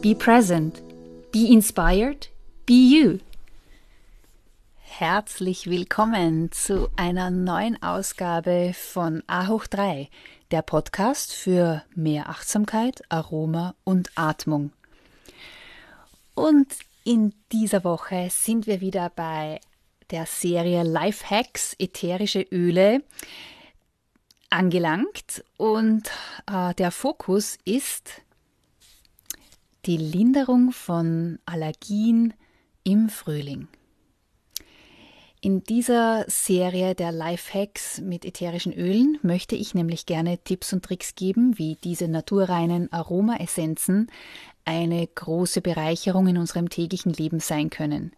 be present, be inspired, be you. Herzlich willkommen zu einer neuen Ausgabe von A hoch 3, der Podcast für mehr Achtsamkeit, Aroma und Atmung. Und in dieser Woche sind wir wieder bei der Serie Life Hacks ätherische Öle angelangt und äh, der Fokus ist die Linderung von Allergien im Frühling. In dieser Serie der Life Hacks mit ätherischen Ölen möchte ich nämlich gerne Tipps und Tricks geben, wie diese naturreinen Aromaessenzen eine große Bereicherung in unserem täglichen Leben sein können.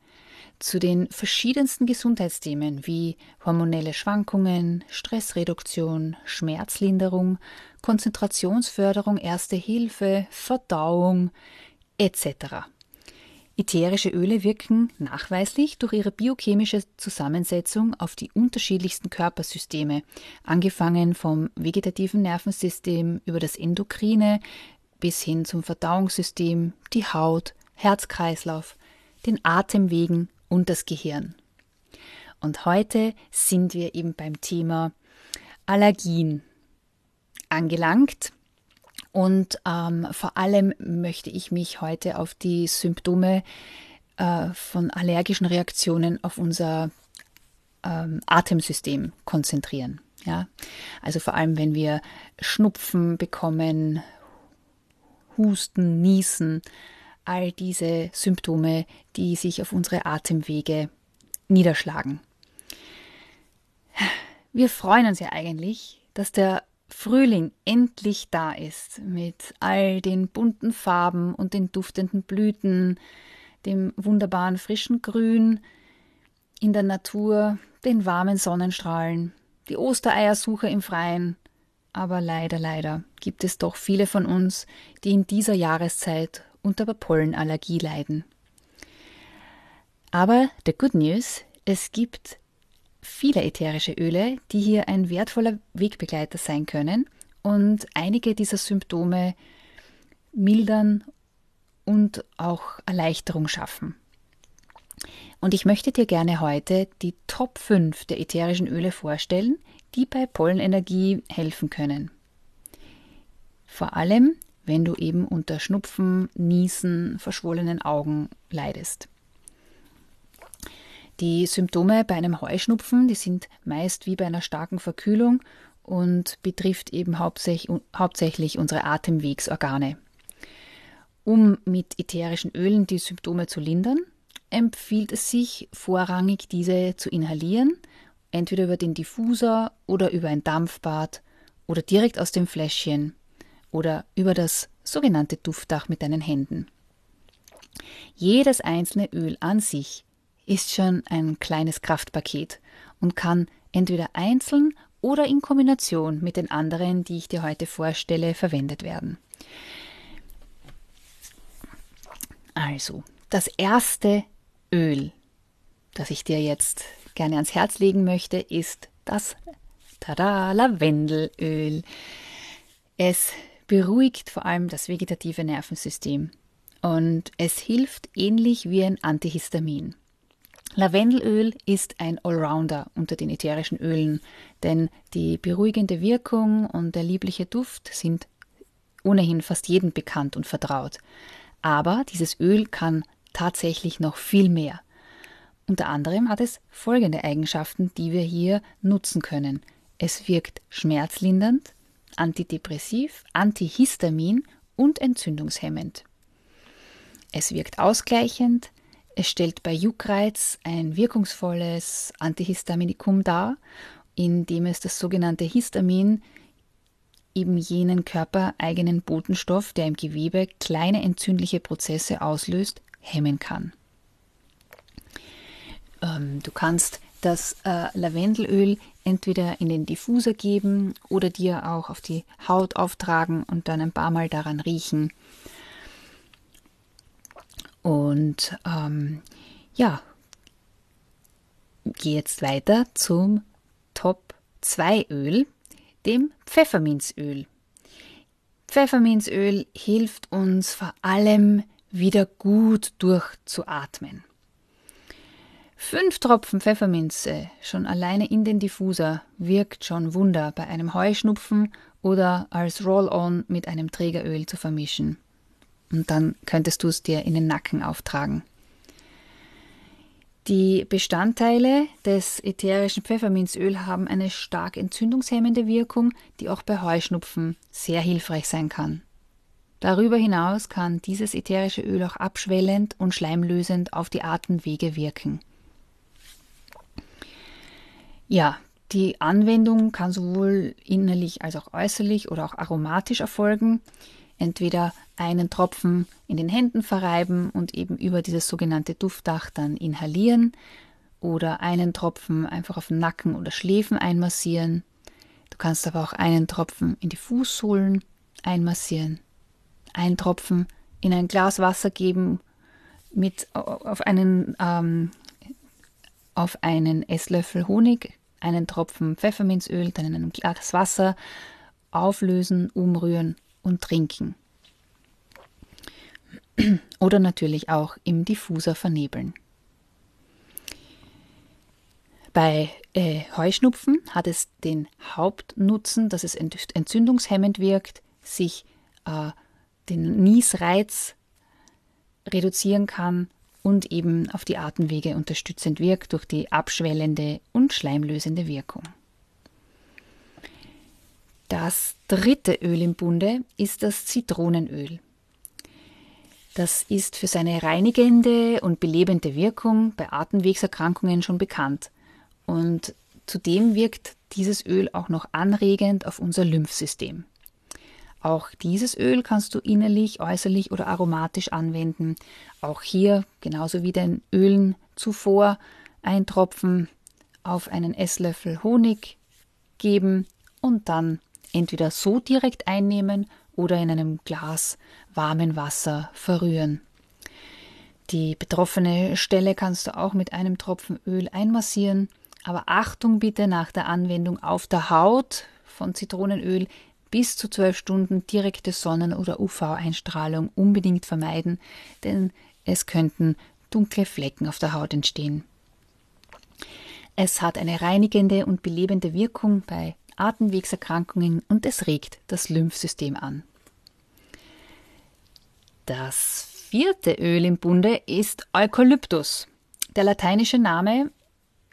Zu den verschiedensten Gesundheitsthemen wie hormonelle Schwankungen, Stressreduktion, Schmerzlinderung, Konzentrationsförderung, Erste Hilfe, Verdauung etc. Ätherische Öle wirken nachweislich durch ihre biochemische Zusammensetzung auf die unterschiedlichsten Körpersysteme, angefangen vom vegetativen Nervensystem über das endokrine bis hin zum Verdauungssystem, die Haut, Herzkreislauf, den Atemwegen und das Gehirn. Und heute sind wir eben beim Thema Allergien angelangt. Und ähm, vor allem möchte ich mich heute auf die Symptome äh, von allergischen Reaktionen auf unser ähm, Atemsystem konzentrieren. Ja? Also vor allem, wenn wir Schnupfen bekommen, Husten, Niesen, all diese Symptome, die sich auf unsere Atemwege niederschlagen. Wir freuen uns ja eigentlich, dass der Frühling endlich da ist, mit all den bunten Farben und den duftenden Blüten, dem wunderbaren frischen Grün in der Natur, den warmen Sonnenstrahlen, die Ostereiersuche im Freien, aber leider, leider gibt es doch viele von uns, die in dieser Jahreszeit unter Pollenallergie leiden. Aber the good news, es gibt viele ätherische Öle, die hier ein wertvoller Wegbegleiter sein können und einige dieser Symptome mildern und auch Erleichterung schaffen. Und ich möchte dir gerne heute die Top 5 der ätherischen Öle vorstellen, die bei Pollenenergie helfen können. Vor allem, wenn du eben unter Schnupfen, Niesen, verschwollenen Augen leidest. Die Symptome bei einem Heuschnupfen, die sind meist wie bei einer starken Verkühlung und betrifft eben hauptsächlich, unsere Atemwegsorgane. Um mit ätherischen Ölen die Symptome zu lindern, empfiehlt es sich vorrangig, diese zu inhalieren entweder über den Diffuser oder über ein Dampfbad oder direkt aus dem Fläschchen oder über das sogenannte Duftdach mit deinen Händen. Jedes einzelne Öl an sich ist schon ein kleines Kraftpaket und kann entweder einzeln oder in Kombination mit den anderen, die ich dir heute vorstelle, verwendet werden. Also, das erste Öl, das ich dir jetzt gerne ans Herz legen möchte, ist das Tada Lavendelöl. Es beruhigt vor allem das vegetative Nervensystem und es hilft ähnlich wie ein Antihistamin. Lavendelöl ist ein Allrounder unter den ätherischen Ölen, denn die beruhigende Wirkung und der liebliche Duft sind ohnehin fast jedem bekannt und vertraut. Aber dieses Öl kann tatsächlich noch viel mehr. Unter anderem hat es folgende Eigenschaften, die wir hier nutzen können. Es wirkt schmerzlindernd, antidepressiv, antihistamin und entzündungshemmend. Es wirkt ausgleichend, es stellt bei Juckreiz ein wirkungsvolles Antihistaminikum dar, indem es das sogenannte Histamin, eben jenen körpereigenen Botenstoff, der im Gewebe kleine entzündliche Prozesse auslöst, hemmen kann. Ähm, du kannst das äh, Lavendelöl entweder in den Diffuser geben oder dir auch auf die Haut auftragen und dann ein paar Mal daran riechen. Und ähm, ja, gehe jetzt weiter zum Top 2 Öl, dem Pfefferminzöl. Pfefferminzöl hilft uns vor allem wieder gut durchzuatmen. Fünf Tropfen Pfefferminze schon alleine in den Diffuser wirkt schon Wunder bei einem Heuschnupfen oder als Roll-on mit einem Trägeröl zu vermischen. Und dann könntest du es dir in den Nacken auftragen. Die Bestandteile des ätherischen Pfefferminzöl haben eine stark entzündungshemmende Wirkung, die auch bei Heuschnupfen sehr hilfreich sein kann. Darüber hinaus kann dieses ätherische Öl auch abschwellend und schleimlösend auf die Atemwege wirken. Ja, die Anwendung kann sowohl innerlich als auch äußerlich oder auch aromatisch erfolgen. Entweder einen Tropfen in den Händen verreiben und eben über dieses sogenannte Duftdach dann inhalieren oder einen Tropfen einfach auf den Nacken oder Schläfen einmassieren. Du kannst aber auch einen Tropfen in die Fußsohlen einmassieren, einen Tropfen in ein Glas Wasser geben, mit auf einen, ähm, auf einen Esslöffel Honig einen Tropfen Pfefferminzöl, dann in einem Glas Wasser auflösen, umrühren und trinken. Oder natürlich auch im Diffuser vernebeln. Bei äh, Heuschnupfen hat es den Hauptnutzen, dass es entzündungshemmend wirkt, sich äh, den Niesreiz reduzieren kann und eben auf die Atemwege unterstützend wirkt durch die abschwellende und schleimlösende Wirkung. Das dritte Öl im Bunde ist das Zitronenöl. Das ist für seine reinigende und belebende Wirkung bei Atemwegserkrankungen schon bekannt. Und zudem wirkt dieses Öl auch noch anregend auf unser Lymphsystem. Auch dieses Öl kannst du innerlich, äußerlich oder aromatisch anwenden. Auch hier, genauso wie den Ölen zuvor, ein Tropfen auf einen Esslöffel Honig geben und dann entweder so direkt einnehmen oder in einem Glas warmen Wasser verrühren. Die betroffene Stelle kannst du auch mit einem Tropfen Öl einmassieren, aber Achtung bitte nach der Anwendung auf der Haut von Zitronenöl bis zu zwölf Stunden direkte Sonnen- oder UV-Einstrahlung unbedingt vermeiden, denn es könnten dunkle Flecken auf der Haut entstehen. Es hat eine reinigende und belebende Wirkung bei Atemwegserkrankungen und es regt das Lymphsystem an. Das vierte Öl im Bunde ist Eukalyptus. Der lateinische Name,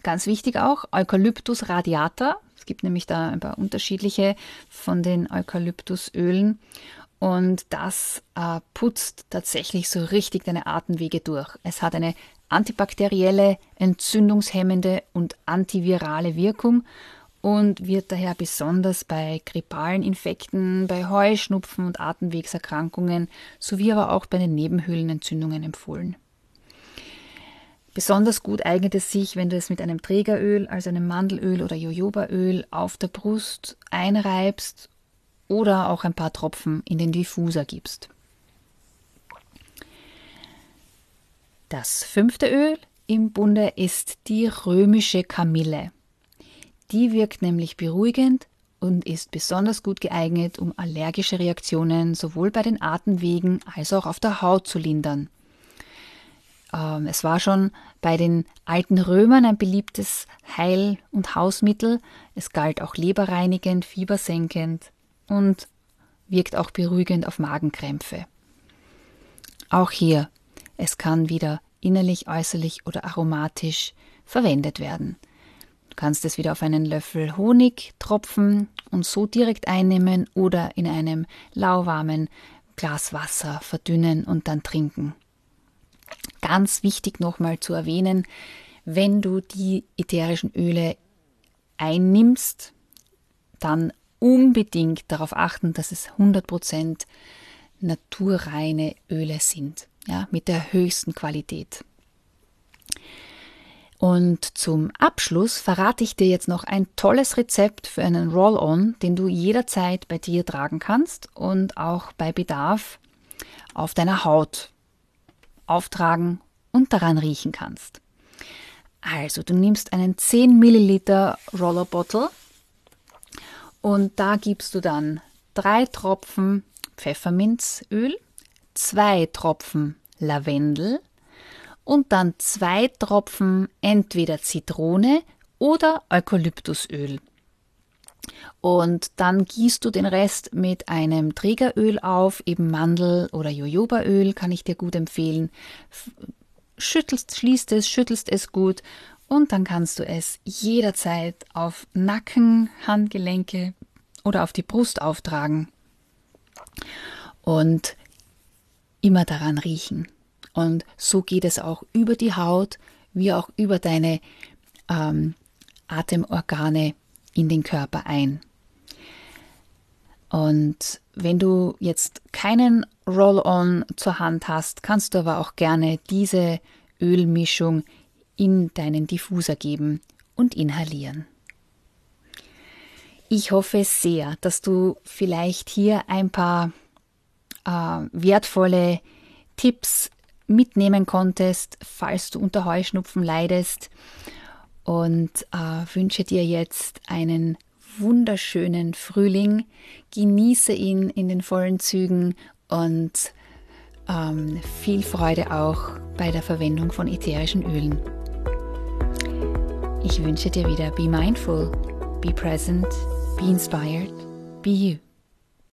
ganz wichtig auch, Eukalyptus radiata, gibt nämlich da ein paar unterschiedliche von den Eukalyptusölen. Und das äh, putzt tatsächlich so richtig deine Atemwege durch. Es hat eine antibakterielle, entzündungshemmende und antivirale Wirkung und wird daher besonders bei grippalen Infekten, bei Heuschnupfen und Atemwegserkrankungen sowie aber auch bei den Nebenhöhlenentzündungen empfohlen. Besonders gut eignet es sich, wenn du es mit einem Trägeröl, also einem Mandelöl oder Jojobaöl, auf der Brust einreibst oder auch ein paar Tropfen in den Diffuser gibst. Das fünfte Öl im Bunde ist die römische Kamille. Die wirkt nämlich beruhigend und ist besonders gut geeignet, um allergische Reaktionen sowohl bei den Atemwegen als auch auf der Haut zu lindern. Ähm, es war schon bei den alten Römern ein beliebtes Heil- und Hausmittel. Es galt auch leberreinigend, fiebersenkend und wirkt auch beruhigend auf Magenkrämpfe. Auch hier es kann wieder innerlich, äußerlich oder aromatisch verwendet werden. Du kannst es wieder auf einen Löffel Honig tropfen und so direkt einnehmen oder in einem lauwarmen Glas Wasser verdünnen und dann trinken. Ganz wichtig nochmal zu erwähnen, wenn du die ätherischen Öle einnimmst, dann unbedingt darauf achten, dass es 100% naturreine Öle sind, ja, mit der höchsten Qualität. Und zum Abschluss verrate ich dir jetzt noch ein tolles Rezept für einen Roll-On, den du jederzeit bei dir tragen kannst und auch bei Bedarf auf deiner Haut auftragen und daran riechen kannst. Also, du nimmst einen 10 Milliliter Roller Bottle und da gibst du dann drei Tropfen Pfefferminzöl, zwei Tropfen Lavendel und dann zwei Tropfen entweder Zitrone oder Eukalyptusöl. Und dann gießt du den Rest mit einem Trägeröl auf, eben Mandel- oder Jojobaöl, kann ich dir gut empfehlen. Schüttelst, schließt es, schüttelst es gut und dann kannst du es jederzeit auf Nacken, Handgelenke oder auf die Brust auftragen und immer daran riechen. Und so geht es auch über die Haut wie auch über deine ähm, Atemorgane in den Körper ein. Und wenn du jetzt keinen Roll-on zur Hand hast, kannst du aber auch gerne diese Ölmischung in deinen Diffuser geben und inhalieren. Ich hoffe sehr, dass du vielleicht hier ein paar äh, wertvolle Tipps mitnehmen konntest, falls du unter Heuschnupfen leidest und äh, wünsche dir jetzt einen wunderschönen Frühling. Genieße ihn in den vollen Zügen und ähm, viel Freude auch bei der Verwendung von ätherischen Ölen. Ich wünsche dir wieder Be Mindful, Be Present, Be Inspired, Be You.